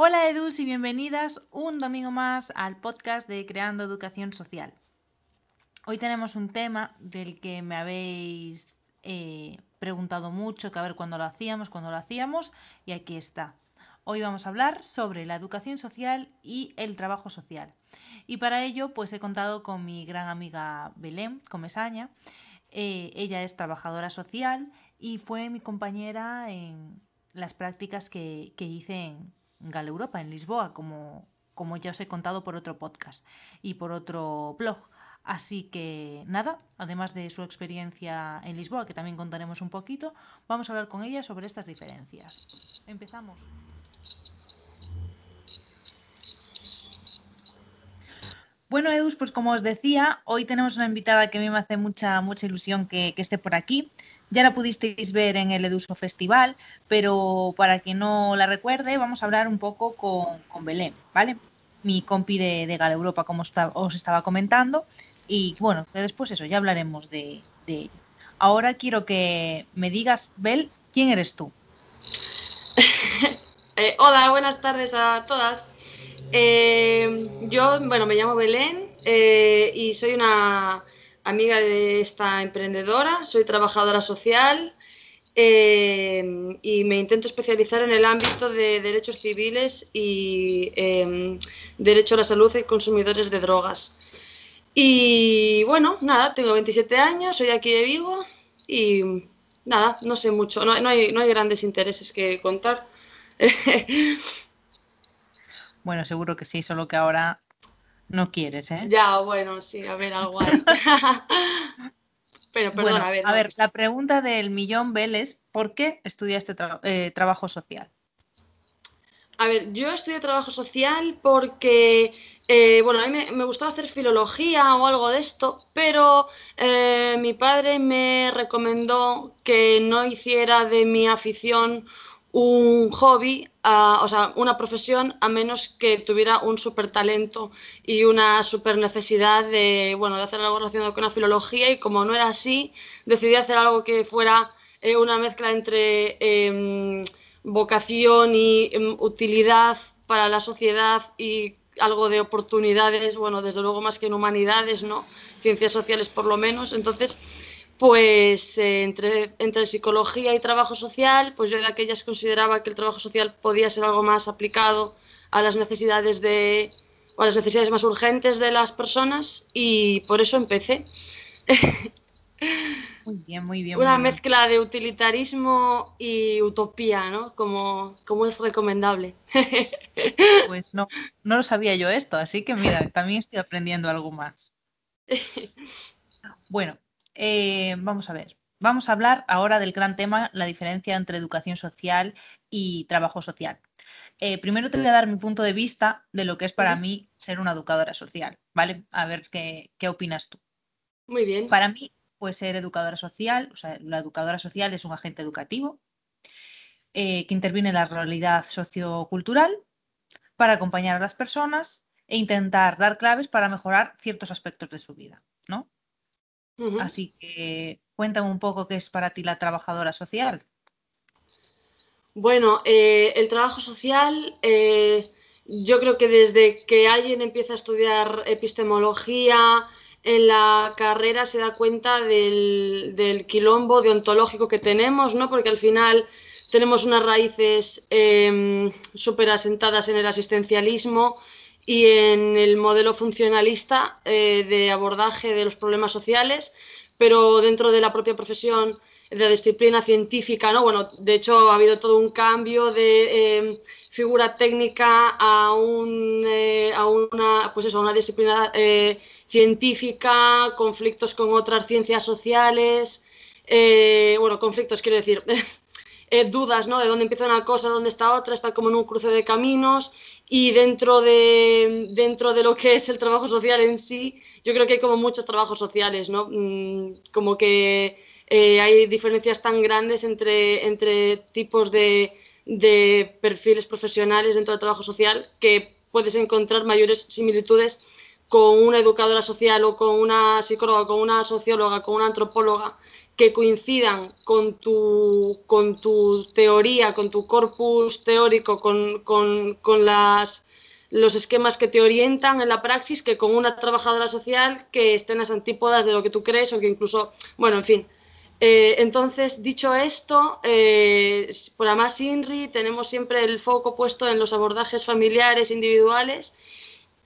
Hola Edus y bienvenidas un domingo más al podcast de Creando Educación Social. Hoy tenemos un tema del que me habéis eh, preguntado mucho, que a ver cuándo lo hacíamos, cuándo lo hacíamos, y aquí está. Hoy vamos a hablar sobre la educación social y el trabajo social. Y para ello, pues he contado con mi gran amiga Belén Comesaña. Eh, ella es trabajadora social y fue mi compañera en las prácticas que, que hice en, Gal Europa, en Lisboa, como, como ya os he contado por otro podcast y por otro blog. Así que nada, además de su experiencia en Lisboa, que también contaremos un poquito, vamos a hablar con ella sobre estas diferencias. Empezamos. Bueno, Edus, pues como os decía, hoy tenemos una invitada que a mí me hace mucha, mucha ilusión que, esté por aquí. Ya la pudisteis ver en el Eduso Festival, pero para quien no la recuerde, vamos a hablar un poco con, Belén, ¿vale? Mi compi de, de Gala Europa, como os estaba comentando. Y bueno, después eso, ya hablaremos de, de Ahora quiero que me digas, Bel, ¿quién eres tú? Eh, hola, buenas tardes a todas. Eh, yo, bueno, me llamo Belén eh, y soy una amiga de esta emprendedora, soy trabajadora social eh, y me intento especializar en el ámbito de derechos civiles y em, derecho a la salud y consumidores de drogas. Y bueno, nada, tengo 27 años, soy aquí de Vigo y nada, no sé mucho, no, no, hay, no hay grandes intereses que contar. bueno, seguro que sí, solo que ahora no quieres, ¿eh? Ya, bueno, sí, a ver, algo. Pero perdón, a ver. A ver, la pregunta del millón Vélez, ¿por qué estudiaste eh, trabajo social? A ver, yo estudié trabajo social porque, eh, bueno, a mí me, gustaba hacer filología o algo de esto, pero eh, mi padre me recomendó que no hiciera de mi afición un hobby, o sea, una profesión, a menos que tuviera un súper talento y una súper necesidad de, bueno, de hacer algo relacionado con la filología y como no era así, decidí hacer algo que fuera eh, una mezcla entre em, vocación y em, utilidad para la sociedad y algo de oportunidades, bueno, desde luego más que en humanidades, ¿no? Ciencias sociales por lo menos. Entonces, pues eh, entre, entre psicología y trabajo social, pues yo de aquellas consideraba que el trabajo social podía ser algo más aplicado a las necesidades de a las necesidades más urgentes de las personas y por eso empecé. Muy bien, muy bien. Una mezcla de utilitarismo y utopía, ¿no? Como, como es recomendable. Pues no, no lo sabía yo esto, así que mira, también estoy aprendiendo algo más. Bueno, eh, vamos a ver. Vamos a hablar ahora del gran tema, la diferencia entre educación social y trabajo social. Eh, primero te voy a dar mi punto de vista de lo que es para mí ser una educadora social, ¿vale? A ver qué, opinas tú. Muy bien. Para mí, pues ser educadora social, o sea, la educadora social es un agente educativo eh, que interviene en la realidad sociocultural para acompañar a las personas e intentar dar claves para mejorar ciertos aspectos de su vida, Así que cuéntame un poco qué es para ti la trabajadora social. Bueno, eh, el trabajo social, eh, yo creo que desde que alguien empieza a estudiar epistemología en la carrera se da cuenta del, del quilombo deontológico que tenemos, ¿no? Porque al final tenemos unas raíces eh, súper asentadas en el asistencialismo y en el modelo funcionalista eh, de abordaje de los problemas sociales, pero dentro de la propia profesión de la disciplina científica, ¿no? Bueno, de hecho ha habido todo un cambio de eh, figura técnica a, un, eh, a, una, pues eso, una disciplina científica, conflictos con otras ciencias sociales, bueno, conflictos quiero decir, dudas, ¿no? De dónde empieza una cosa, dónde está otra, está como en un cruce de caminos y dentro de, dentro de lo que es el trabajo social en sí, yo creo que hay como muchos trabajos sociales, ¿no? Mm, como que eh, hay diferencias tan grandes entre, entre tipos de, de perfiles profesionales dentro del trabajo social que puedes encontrar mayores similitudes con una educadora social o con una psicóloga, con una socióloga, con una antropóloga que coincidan con tu, con tu teoría, con tu corpus teórico, con, con, con las, los esquemas que te orientan en la praxis, que con una trabajadora social que esté en las antípodas de lo que tú crees o que incluso, bueno, en fin, eh, entonces, dicho esto, eh, por Amas INRI tenemos siempre el foco puesto en los abordajes familiares individuales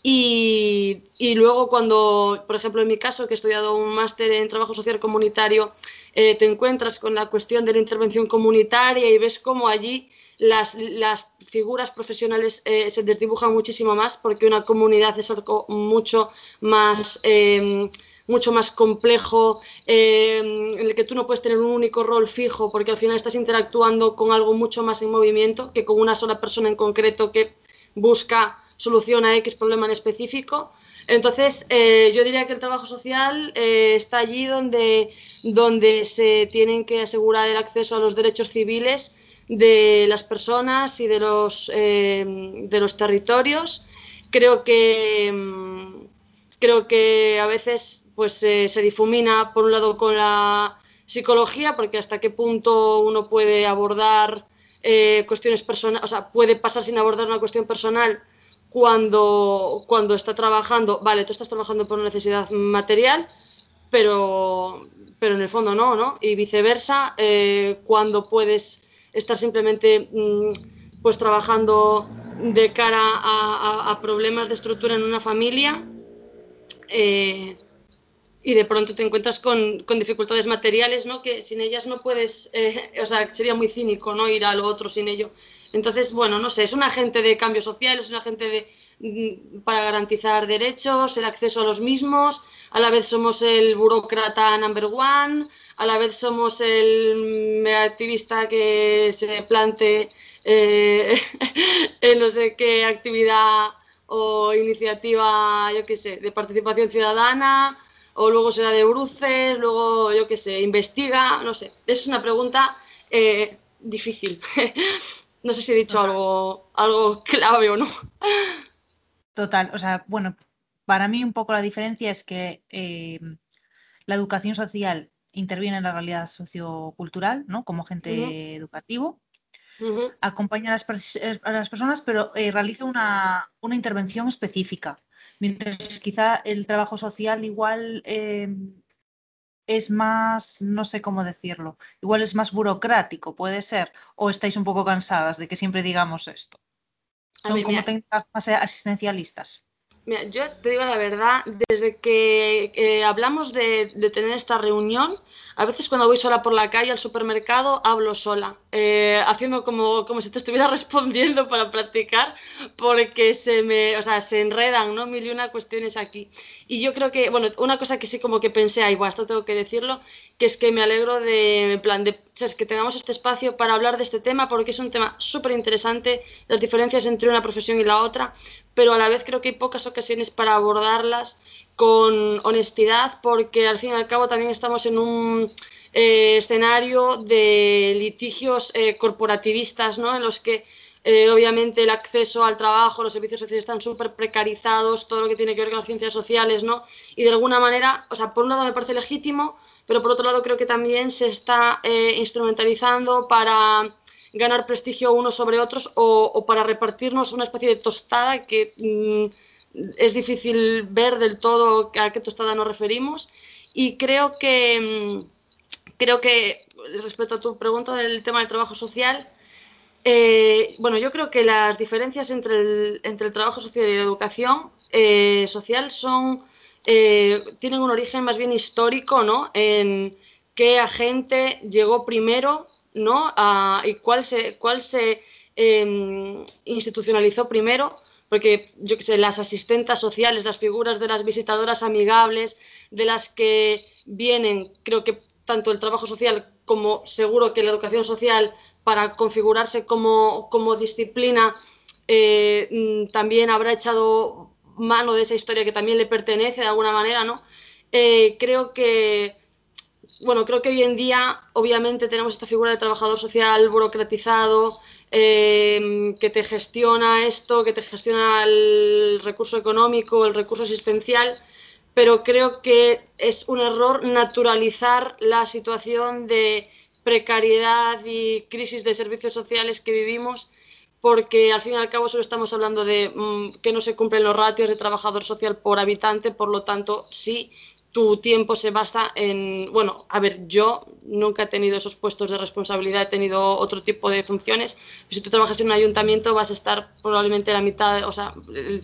y, luego cuando, por ejemplo, en mi caso, que he estudiado un máster en trabajo social comunitario, eh, te encuentras con la cuestión de la intervención comunitaria y ves cómo allí las, las figuras profesionales eh, se desdibujan muchísimo más porque una comunidad es algo mucho más... Eh, mucho más complejo, eh, en el que tú no puedes tener un único rol fijo, porque al final estás interactuando con algo mucho más en movimiento que con una sola persona en concreto que busca solución a X problema en específico. Entonces, eh, yo diría que el trabajo social eh, está allí donde, donde se tienen que asegurar el acceso a los derechos civiles de las personas y de los, de los territorios. Creo que, mm, creo que a veces pues se difumina por un lado con la psicología, porque hasta qué punto uno puede abordar eh, cuestiones personales, o sea, puede pasar sin abordar una cuestión personal cuando, cuando está trabajando, vale, tú estás trabajando por una necesidad material, pero, pero en el fondo no, ¿no? Y viceversa, eh, cuando puedes estar simplemente mm, pues trabajando de cara a, problemas de estructura en una familia, eh, y de pronto te encuentras con, con, dificultades materiales, ¿no? Que sin ellas no puedes, eh, o sea, sería muy cínico, ¿no? Ir a lo otro sin ello. Entonces, bueno, no sé, es un agente de cambio social, es un agente de, mm, para garantizar derechos, el acceso a los mismos, a la vez somos el burócrata number one, a la vez somos el activista que se plante eh, en no sé qué actividad o iniciativa, yo qué sé, de participación ciudadana, o luego se da de bruces, luego, yo qué sé, investiga, no sé. Es una pregunta eh, difícil. no sé si he dicho algo, algo clave o no. Total, o sea, bueno, para mí un poco la diferencia es que eh, la educación social interviene en la realidad sociocultural, ¿no? Como agente educativo, acompaña a las, a las, personas, pero eh, realiza una, una intervención específica. Mientras quizá el trabajo social igual eh, es más, no sé cómo decirlo, igual es más burocrático, puede ser, o estáis un poco cansadas de que siempre digamos esto. Son como técnicas más asistencialistas. Mira, yo te digo la verdad, desde que eh, hablamos de, de, tener esta reunión, a veces cuando voy sola por la calle al supermercado hablo sola, eh, haciendo como, como si te estuviera respondiendo para practicar, porque se me, o sea, se enredan, ¿no? Mil y una cuestiones aquí. Y yo creo que, bueno, una cosa que sí como que pensé, ahí, bueno, esto tengo que decirlo, que es que me alegro de, en plan, de, ¿sabes? que tengamos este espacio para hablar de este tema, porque es un tema súper interesante, las diferencias entre una profesión y la otra, pero a la vez creo que hay pocas ocasiones para abordarlas con honestidad, porque al fin y al cabo también estamos en un eh, escenario de litigios eh, corporativistas, ¿no? en los que eh, obviamente el acceso al trabajo, los servicios sociales están súper precarizados, todo lo que tiene que ver con las ciencias sociales, ¿no? Y de alguna manera, o sea, por un lado me parece legítimo, pero por otro lado creo que también se está instrumentalizando para ganar prestigio unos sobre otros o, para repartirnos una especie de tostada que mm, es difícil ver del todo a qué tostada nos referimos. Y creo que, mm, creo que respecto a tu pregunta del tema del trabajo social, eh, bueno, yo creo que las diferencias entre el, entre el trabajo social y la educación eh, social son, eh, tienen un origen más bien histórico, ¿no? En qué agente llegó primero ¿no? y cuál se, cuál se em, institucionalizó primero, porque yo sé, las asistentas sociales, las figuras de las visitadoras amigables, de las que vienen, creo que tanto el trabajo social como seguro que la educación social para configurarse como, como disciplina eh, mm, también habrá echado mano de esa historia que también le pertenece de alguna manera, ¿no? Eh, creo que bueno, creo que hoy en día obviamente tenemos esta figura de trabajador social burocratizado, em, que te gestiona esto, que te gestiona el recurso económico, el recurso asistencial, pero creo que es un error naturalizar la situación de precariedad y crisis de servicios sociales que vivimos, porque al fin y al cabo solo estamos hablando de mm, que no se cumplen los ratios de trabajador social por habitante, por lo tanto, sí tu tiempo se basa en, bueno, a ver, yo nunca he tenido esos puestos de responsabilidad, he tenido otro tipo de funciones. Si tú trabajas en un ayuntamiento vas a estar probablemente la mitad, o sea,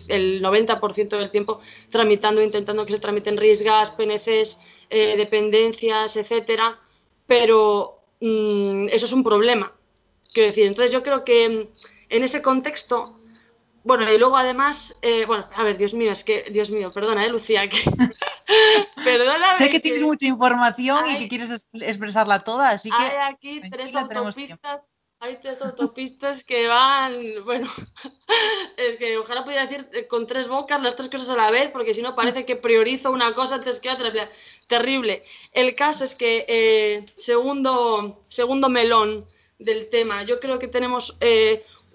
el 90% del tiempo tramitando, intentando que se tramiten RISGAS, PNCs, eh, dependencias, etcétera, pero mm, eso es un problema. Quiero decir, entonces yo creo que en ese contexto bueno, y luego además, eh, bueno, a ver, Dios mío, es que, Dios mío, perdona, ¿eh, Lucía? Que... Perdóname. Sé que, tienes mucha información y que quieres expresarla toda, así que. Hay aquí tres autopistas, hay tres autopistas que van, bueno, es que ojalá pudiera decir eh, con tres bocas las tres cosas a la vez, porque si no parece que priorizo una cosa antes que otra. Terrible. El caso es que, eh, segundo, segundo melón del tema, yo creo que tenemos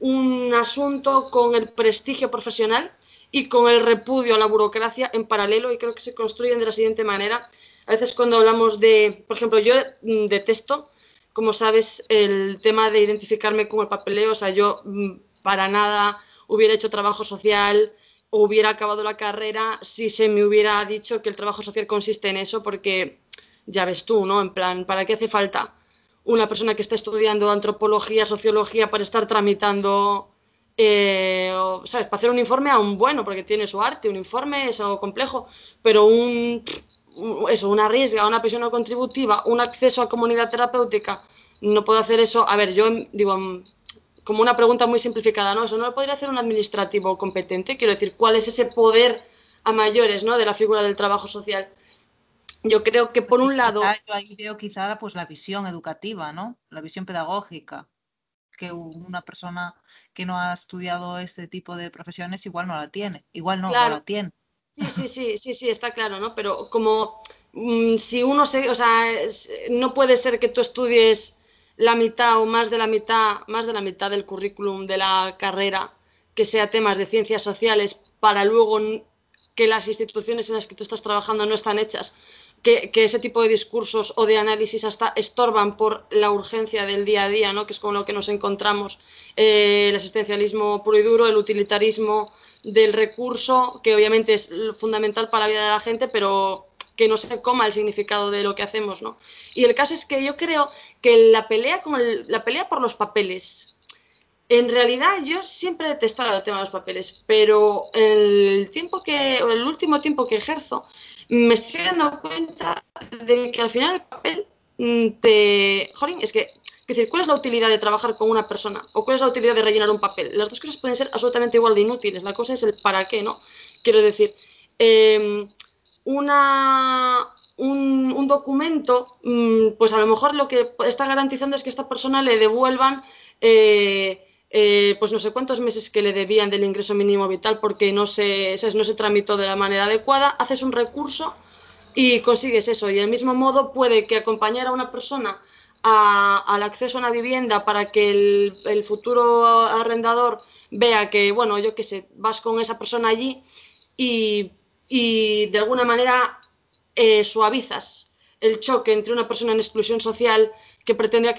un asunto con el prestigio profesional y con el repudio a la burocracia en paralelo y creo que se construyen de la siguiente manera. A veces cuando hablamos de, por ejemplo, yo mm, detesto, como sabes, el tema de identificarme con el papeleo, o sea, yo mm, para nada hubiera hecho trabajo social o hubiera acabado la carrera si se me hubiera dicho que el trabajo social consiste en eso, porque ya ves tú, ¿no? En plan, ¿para qué hace falta? una persona que está estudiando antropología, sociología, para estar tramitando, eh, ¿sabes? Para hacer un informe aún bueno, porque tiene su arte, un informe es algo complejo, pero un, eso, una riesga, una pensión no contributiva, un acceso a comunidad terapéutica, no puedo hacer eso. A ver, yo digo, como una pregunta muy simplificada, ¿no? Eso no lo podría hacer un administrativo competente, quiero decir, ¿cuál es ese poder a mayores, ¿no? De la figura del trabajo social. Yo creo que por un lado... yo ahí veo quizá pues, la visión educativa, ¿no? La visión pedagógica, que una persona que no ha estudiado este tipo de profesiones igual no la tiene, igual no, la tiene. Sí, sí, sí, sí, sí, está claro, ¿no? Pero como mm, si uno se, o sea, no puede ser que tú estudies la mitad o más de la mitad, más de la mitad del currículum de la carrera que sea temas de ciencias sociales para luego que las instituciones en las que tú estás trabajando no están hechas que, ese tipo de discursos o de análisis hasta estorban por la urgencia del día a día, ¿no? que es con lo que nos encontramos, eh, el asistencialismo puro y duro, el utilitarismo del recurso, que obviamente es fundamental para la vida de la gente, pero que no se coma el significado de lo que hacemos. ¿no? Y el caso es que yo creo que la pelea, la pelea por los papeles, en realidad yo siempre he detestado el tema de los papeles, pero el tiempo que, el último tiempo que ejerzo, me estoy dando cuenta de que al final el papel mm, te... Jolín, es que, decir, ¿cuál es la utilidad de trabajar con una persona? ¿O cuál es la utilidad de rellenar un papel? Las dos cosas pueden ser absolutamente igual de inútiles. La cosa es el para qué, ¿no? Quiero decir, em, una, un, documento, mm, pues a lo mejor lo que está garantizando es que esta persona le devuelvan... Eh, eh, pues no sé cuántos meses que le debían del ingreso mínimo vital porque no se, no se tramitó de la manera adecuada, haces un recurso y consigues eso. Y del mismo modo puede que acompañar a una persona al acceso a una vivienda para que el, futuro arrendador vea que, bueno, yo qué sé, vas con esa persona allí y, de alguna manera eh, suavizas el choque entre una persona en exclusión social que pretende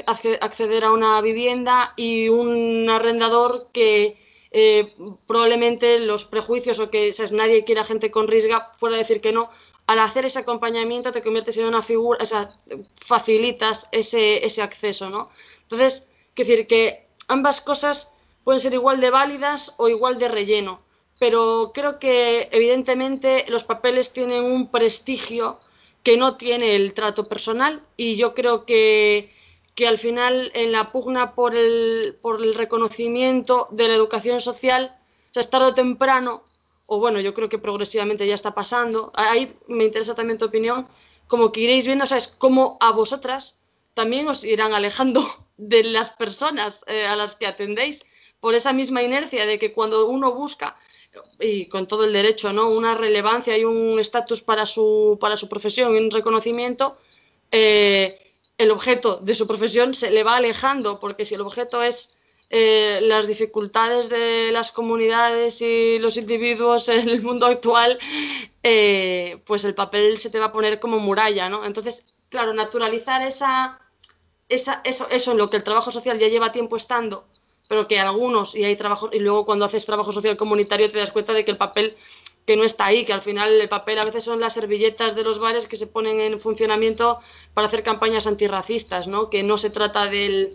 acceder a una vivienda y un arrendador que eh, probablemente los prejuicios o que nadie quiera gente con risga fuera decir que no. Al hacer ese acompañamiento te conviertes en una figura, o sea, facilitas ese, ese acceso, ¿no? Entonces, quiero decir que ambas cosas pueden ser igual de válidas o igual de relleno, pero creo que evidentemente los papeles tienen un prestigio que no tiene el trato personal y yo creo que, que al final en la pugna por el, por el reconocimiento de la educación social, o sea, es tarde o temprano, o bueno, yo creo que progresivamente ya está pasando, ahí me interesa también tu opinión, como que iréis viendo, ¿sabes? Cómo a vosotras también os irán alejando de las personas eh, a las que atendéis por esa misma inercia de que cuando uno busca y con todo el derecho, ¿no? Una relevancia y un estatus para su, para su profesión y un reconocimiento, eh, el objeto de su profesión se le va alejando, porque si el objeto es eh, las dificultades de las comunidades y los individuos en el mundo actual, eh, pues el papel se te va a poner como muralla, ¿no? Entonces, claro, naturalizar esa, esa, eso, eso en lo que el trabajo social ya lleva tiempo estando, pero que algunos, y hay trabajos, y luego cuando haces trabajo social comunitario te das cuenta de que el papel que no está ahí, que al final el papel a veces son las servilletas de los bares que se ponen en funcionamiento para hacer campañas antirracistas, ¿no? que no se trata del,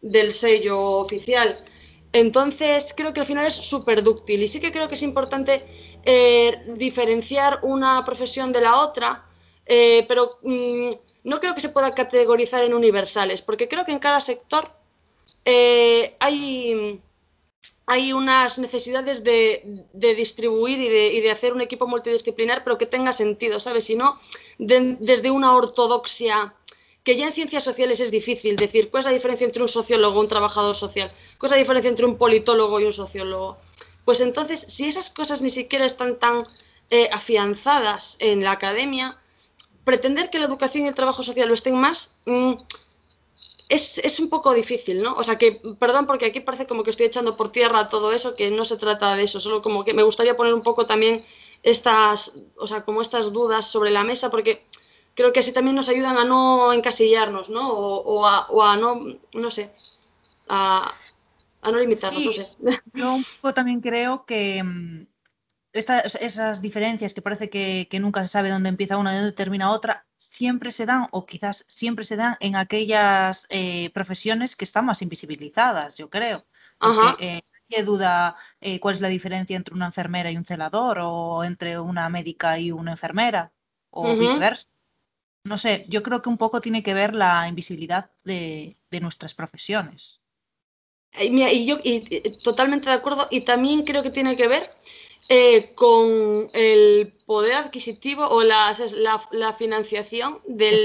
del sello oficial. Entonces, creo que al final es súper dúctil y sí que creo que es importante eh, diferenciar una profesión de la otra, eh, pero mm, no creo que se pueda categorizar en universales, porque creo que en cada sector eh, hay unas necesidades de, distribuir y de, hacer un equipo multidisciplinar, pero que tenga sentido, ¿sabes? Si no, desde una ortodoxia, que ya en ciencias sociales es difícil decir cuál es la diferencia entre un sociólogo y un trabajador social, cuál es la diferencia entre un politólogo y un sociólogo. Pues entonces, si esas cosas ni siquiera están tan eh, afianzadas en la academia, pretender que la educación y el trabajo social lo estén más... Mm, es, un poco difícil, ¿no? O sea que, perdón, porque aquí parece como que estoy echando por tierra todo eso, que no se trata de eso, solo como que me gustaría poner un poco también estas, o sea, como estas dudas sobre la mesa, porque creo que así también nos ayudan a no encasillarnos, ¿no? O, a, no, no sé, a, no limitarnos, no sé. Yo un poco también creo que mm, esas diferencias que parece que, nunca se sabe dónde empieza una y dónde termina otra, siempre se dan, o quizás siempre se dan en aquellas eh, profesiones que están más invisibilizadas, yo creo. Porque, eh, nadie duda eh, cuál es la diferencia entre una enfermera y un celador, o entre una médica y una enfermera, o viceversa. No sé, yo creo que un poco tiene que ver la invisibilidad de, nuestras profesiones. Y, yo totalmente de acuerdo, y también creo que tiene que ver eh, con el poder adquisitivo o la, la, financiación del,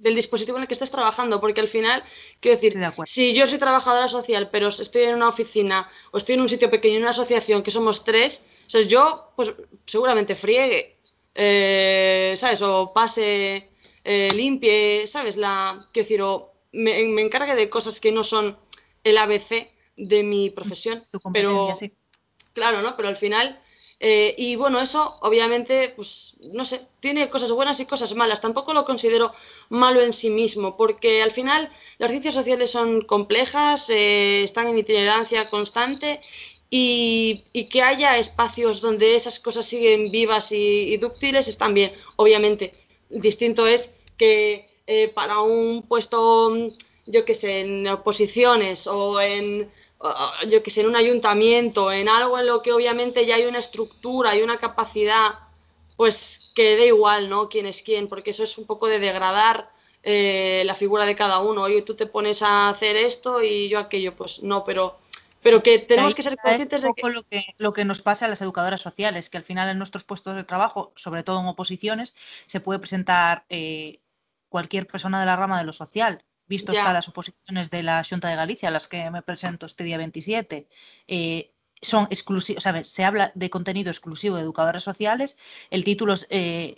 del, dispositivo en el que estés trabajando, porque al final, quiero decir, si yo soy trabajadora social, pero estoy en una oficina o estoy en un sitio pequeño, en una asociación que somos tres, yo pues seguramente friegue, eh, ¿sabes? O pase, eh, limpie, ¿sabes? La, quiero decir, o me, me, encargue de cosas que no son el ABC de mi profesión, pero... Claro, ¿no? Pero al final eh, y bueno, eso obviamente, pues no sé, tiene cosas buenas y cosas malas. Tampoco lo considero malo en sí mismo, porque al final las ciencias sociales son complejas, eh, están en itinerancia constante y, que haya espacios donde esas cosas siguen vivas y, dúctiles están bien. Obviamente, distinto es que eh, para un puesto, yo qué sé, en oposiciones o en yo que sé, en un ayuntamiento, en algo en lo que obviamente ya hay una estructura y una capacidad, pues que dé igual, ¿no? Quién es quién, porque eso es un poco de degradar eh, la figura de cada uno. Oye, tú te pones a hacer esto y yo aquello, pues no, pero, pero que tenemos que ser conscientes de que... Lo, que... lo que nos pasa a las educadoras sociales, que al final en nuestros puestos de trabajo, sobre todo en oposiciones, se puede presentar eh, cualquier persona de la rama de lo social visto hasta las oposiciones de la Junta de Galicia, a las que me presento este día 27, eh, son exclusivos. Se habla de contenido exclusivo de educadoras sociales, el título eh,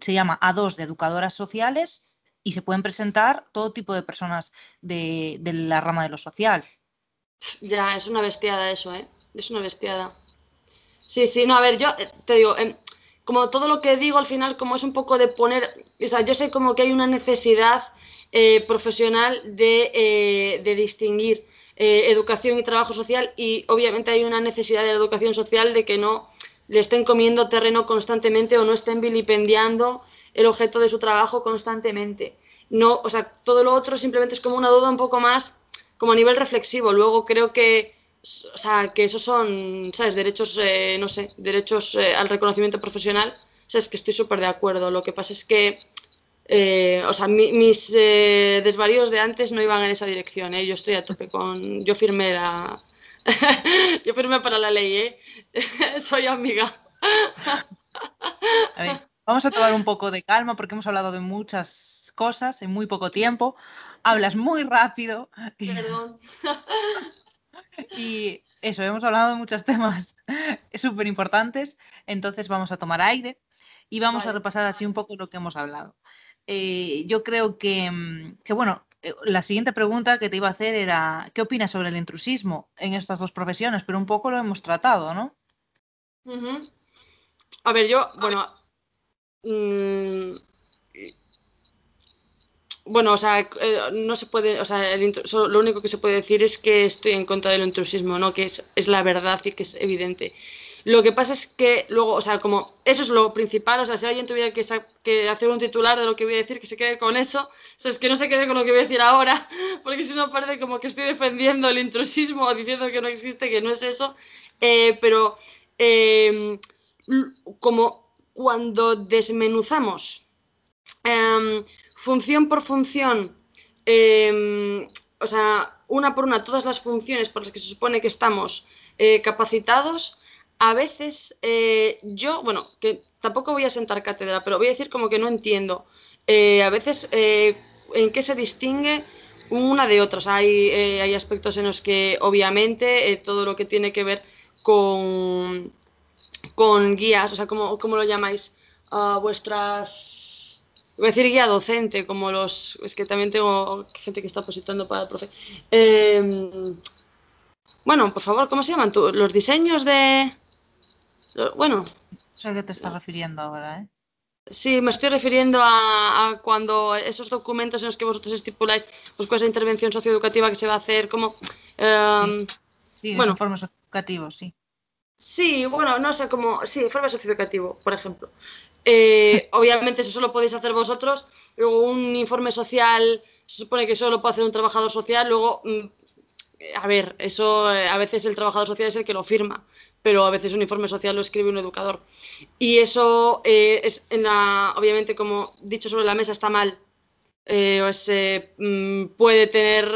se llama A2 de educadoras sociales y se pueden presentar todo tipo de personas de, la rama de lo social. Ya, es una bestiada eso, ¿eh? Es una bestiada. Sí, sí, no, a ver, yo eh, te digo, em, como todo lo que digo al final, como es un poco de poner, o sea, yo sé como que hay una necesidad eh, profesional de, eh, de distinguir eh, educación y trabajo social y obviamente hay una necesidad de la educación social de que no le estén comiendo terreno constantemente o no estén vilipendiando el objeto de su trabajo constantemente. No, o sea, todo lo otro simplemente es como una duda un poco más como a nivel reflexivo. Luego creo que, o sea, que esos son, ¿sabes? Derechos, no sé, derechos al reconocimiento profesional. O sea, es que estoy súper de acuerdo. Lo que pasa es que eh, o sea, mis eh, desvaríos de antes no iban en esa dirección, ¿eh? Yo estoy a tope con... Yo firmé la... Yo firmé para la ley, ¿eh? Soy amiga. a ver, vamos a tomar un poco de calma porque hemos hablado de muchas cosas en muy poco tiempo. Hablas muy rápido. Perdón. y eso, hemos hablado de muchos temas súper importantes, entonces vamos a tomar aire y vamos a repasar así un poco lo que hemos hablado. Eh, yo creo mm, que, bueno, eh, la siguiente pregunta que te iba a hacer era, ¿qué opinas sobre el intrusismo en estas dos profesiones? Pero un poco lo hemos tratado, ¿no? A ver, yo, bueno, mm, bueno, o sea, eh, no se puede, o sea, lo único que se puede decir es que estoy en contra del intrusismo, ¿no? Que es, es, la verdad y que es evidente. Lo que pasa es que luego, o sea, como eso es lo principal, o sea, si alguien tuviera que, que hacer un titular de lo que voy a decir, que se quede con eso, o sea, es que no se quede con lo que voy a decir ahora, porque si no parece como que estoy defendiendo el intrusismo o diciendo que no existe, que no es eso, eh, pero em, como cuando desmenuzamos em, función por función, em, o sea, una por una, todas las funciones por las que se supone que estamos eh, capacitados, a veces eh, yo, bueno, que tampoco voy a sentar cátedra, pero voy a decir como que no entiendo. Eh, a veces en qué se distingue una de otras. Hay, hay aspectos en los que obviamente todo lo que tiene que ver con, con guías, o sea, ¿cómo, cómo lo llamáis? Uh, vuestras... Voy a decir guía docente, como los... Es que también tengo gente que está positando para el profe. Em, bueno, por favor, ¿cómo se llaman? Los diseños de... Bueno. sé a qué te estás refiriendo ahora, ¿eh? Sí, me estoy refiriendo a, cuando esos documentos en los que vosotros estipuláis pues, cuál es la intervención socioeducativa que se va a hacer, como... Em, sí, bueno, informes socioeducativos, sí. Sí, bueno, no sé, como... Sí, informe socioeducativo, por ejemplo. Eh, obviamente eso solo podéis hacer vosotros. Luego un informe social, se supone que solo puede hacer un trabajador social. Luego, mm, a ver, eso eh, a veces el trabajador social es el que lo firma pero a veces un informe social lo escribe un educador. Y eso eh, es, en la, obviamente, como dicho sobre la mesa, está mal. Eh, mm, puede tener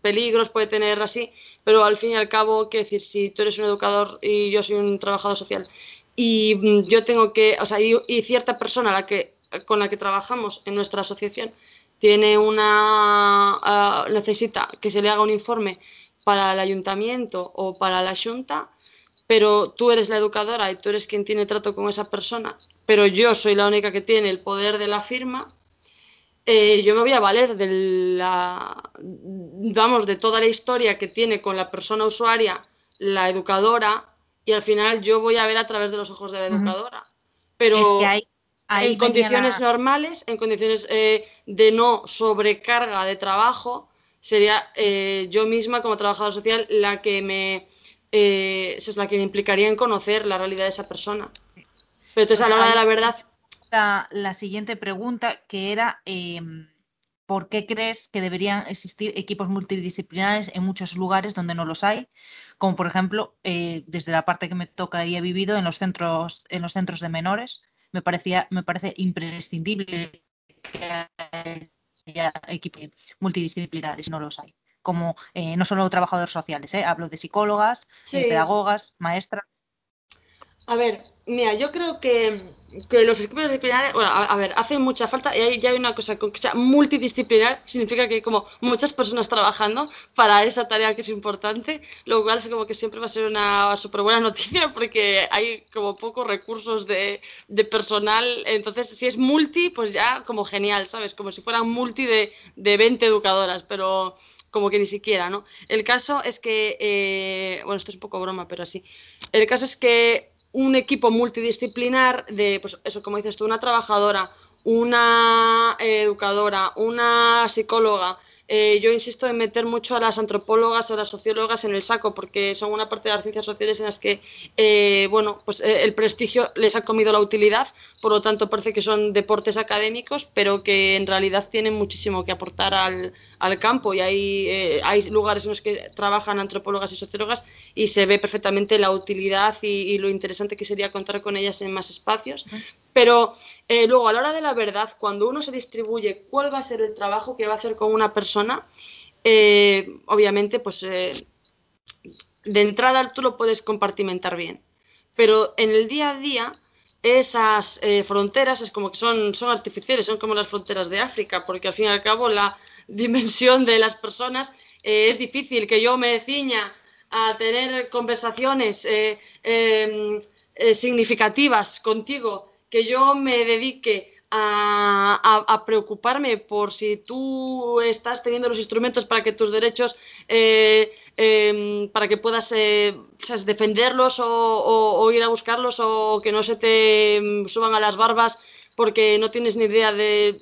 peligros, puede tener así, pero al fin y al cabo, qué decir, si tú eres un educador y yo soy un trabajador social y mm, yo tengo que, o sea, y, cierta persona la que, con la que trabajamos en nuestra asociación tiene una, ah, necesita que se le haga un informe para el ayuntamiento o para la junta, pero tú eres la educadora y tú eres quien tiene trato con esa persona, pero yo soy la única que tiene el poder de la firma, eh, yo me voy a valer de la, vamos, de toda la historia que tiene con la persona usuaria, la educadora, y al final yo voy a ver a través de los ojos de la educadora. Pero en condiciones normales, en condiciones eh, de no sobrecarga de trabajo, sería eh, yo misma como trabajadora social la que me eh, es la que implicaría en conocer la realidad de esa persona. Pero entonces a la hora de la verdad... La, siguiente pregunta que era... ¿Por qué crees que deberían existir equipos multidisciplinares en muchos lugares donde no los hay? Como por ejemplo, eh, desde la parte que me toca y he vivido en los centros, en los centros de menores, me parecía, me parece imprescindible que haya equipos multidisciplinares, no los hay como eh, no solo trabajadores sociales, ¿eh? hablo de psicólogas, pedagogas, maestras. A ver, mira, yo creo que, los equipos disciplinares, bueno, a, ver, hacen mucha falta y hay, ya hay una cosa, que sea multidisciplinar significa que hay como muchas personas trabajando para esa tarea que es importante, lo cual es como que siempre va a ser una súper buena noticia porque hay como pocos recursos de, personal, entonces si es multi, pues ya como genial, ¿sabes? Como si fueran multi de, de 20 educadoras, pero como que ni siquiera, ¿no? El caso es que, eh, bueno, esto es un poco broma, pero así. El caso es que un equipo multidisciplinar de, pues eso, como dices tú, una trabajadora, una educadora, una psicóloga, eh, yo insisto en meter mucho a las antropólogas, a las sociólogas en el saco, porque son una parte de las ciencias sociales en las que, eh, bueno, pues eh, el prestigio les ha comido la utilidad, por lo tanto parece que son deportes académicos, pero que en realidad tienen muchísimo que aportar al, al campo y hay, hay lugares en los que trabajan antropólogas y sociólogas y se ve perfectamente la utilidad y, y lo interesante que sería contar con ellas en más espacios. Pero eh, luego, a la hora de la verdad, cuando uno se distribuye cuál va a ser el trabajo que va a hacer con una persona, eh, obviamente, pues eh, de entrada tú lo puedes compartimentar bien. Pero en el día a día, esas fronteras es como que son, son artificiales, son como las fronteras de África, porque al fin y al cabo la dimensión de las personas es difícil que yo me ciña a tener conversaciones em, significativas contigo que yo me dedique a, preocuparme por si tú estás teniendo los instrumentos para que tus derechos, eh, em, para que puedas eh, defenderlos o, ir a buscarlos o que no se te em, suban a las barbas porque no tienes ni idea de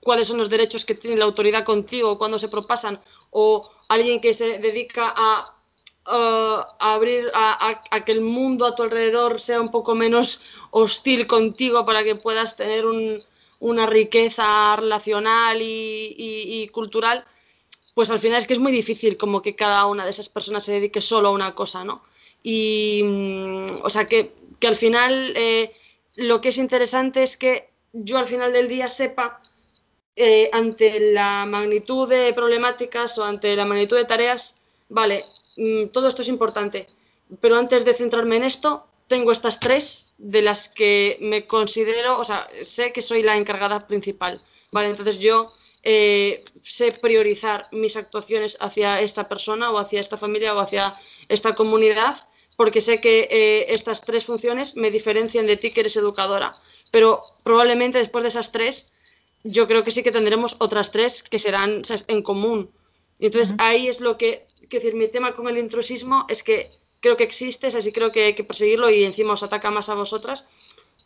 cuáles son los derechos que tiene la autoridad contigo cuando se propasan o alguien que se dedica a abrir a, que el mundo a tu alrededor sea un poco menos hostil contigo para que puedas tener una riqueza relacional y, cultural, pues al final es que es muy difícil como que cada una de esas personas se dedique solo a una cosa, ¿no? Y, mm, o sea, que, al final eh, lo que es interesante es que yo al final del día sepa, eh, ante la magnitud de problemáticas o ante la magnitud de tareas, vale, todo esto es importante, pero antes de centrarme en esto, tengo estas tres de las que me considero, o sea, sé que soy la encargada principal, ¿vale? Entonces yo eh, sé priorizar mis actuaciones hacia esta persona o hacia esta familia o hacia esta comunidad, porque sé que eh, estas tres funciones me diferencian de ti que eres educadora, pero probablemente después de esas tres, yo creo que sí que tendremos otras tres que serán en común. Y entonces ahí es lo que quiero decir, mi tema con el intrusismo es que creo que existe, así creo que hay que perseguirlo y encima os ataca más a vosotras.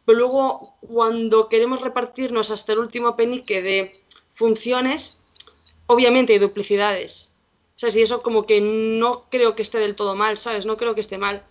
Pero luego, cuando queremos repartirnos hasta el último penique de funciones, obviamente hay duplicidades. O sea, si eso como que no creo que esté del todo mal, ¿sabes? No creo que esté mal.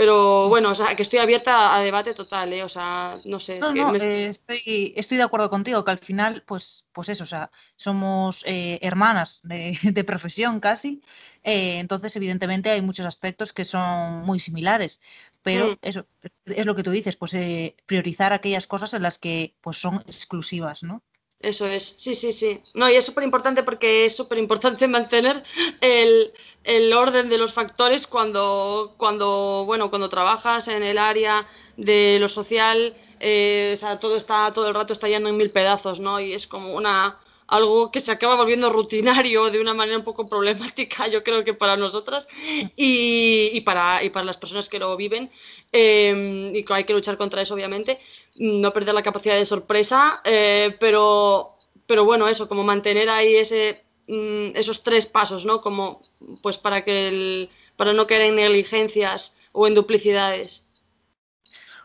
Pero bueno, o sea, que estoy abierta a debate total, ¿eh? O sea, no sé. Eh, estoy, estoy, de acuerdo contigo, que al final, pues, pues eso, o sea, somos eh, hermanas de, profesión casi. Eh, entonces, evidentemente, hay muchos aspectos que son muy similares. Pero mm. eso es lo que tú dices, pues priorizar aquellas cosas en las que pues, son exclusivas, ¿no? Eso es, sí, sí, sí. No, y es súper importante porque es súper importante mantener el, orden de los factores cuando, cuando, bueno, cuando trabajas en el área de lo social, eh, o sea, todo está, todo el rato estallando en mil pedazos, ¿no? Y es como una, algo que se acaba volviendo rutinario de una manera un poco problemática, yo creo que para nosotras y, para, y para las personas que lo viven. Eh, y hay que luchar contra eso, obviamente. No perder la capacidad de sorpresa, eh, pero, pero bueno, eso, como mantener ahí ese, mm, esos tres pasos, ¿no? Como, pues para, que el, para no caer en negligencias o en duplicidades.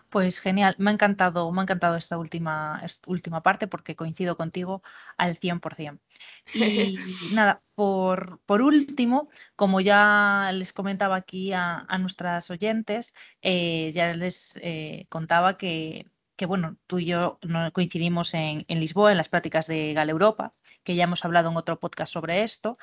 Pues genial, me ha encantado, me ha encantado esta última, última parte porque coincido contigo al 100%. Y nada, por, por, último, como ya les comentaba aquí a, nuestras oyentes, eh, ya les eh, contaba que, que, bueno, tú y yo coincidimos en, en, Lisboa, en las prácticas de Gala Europa, que ya hemos hablado en otro podcast sobre esto.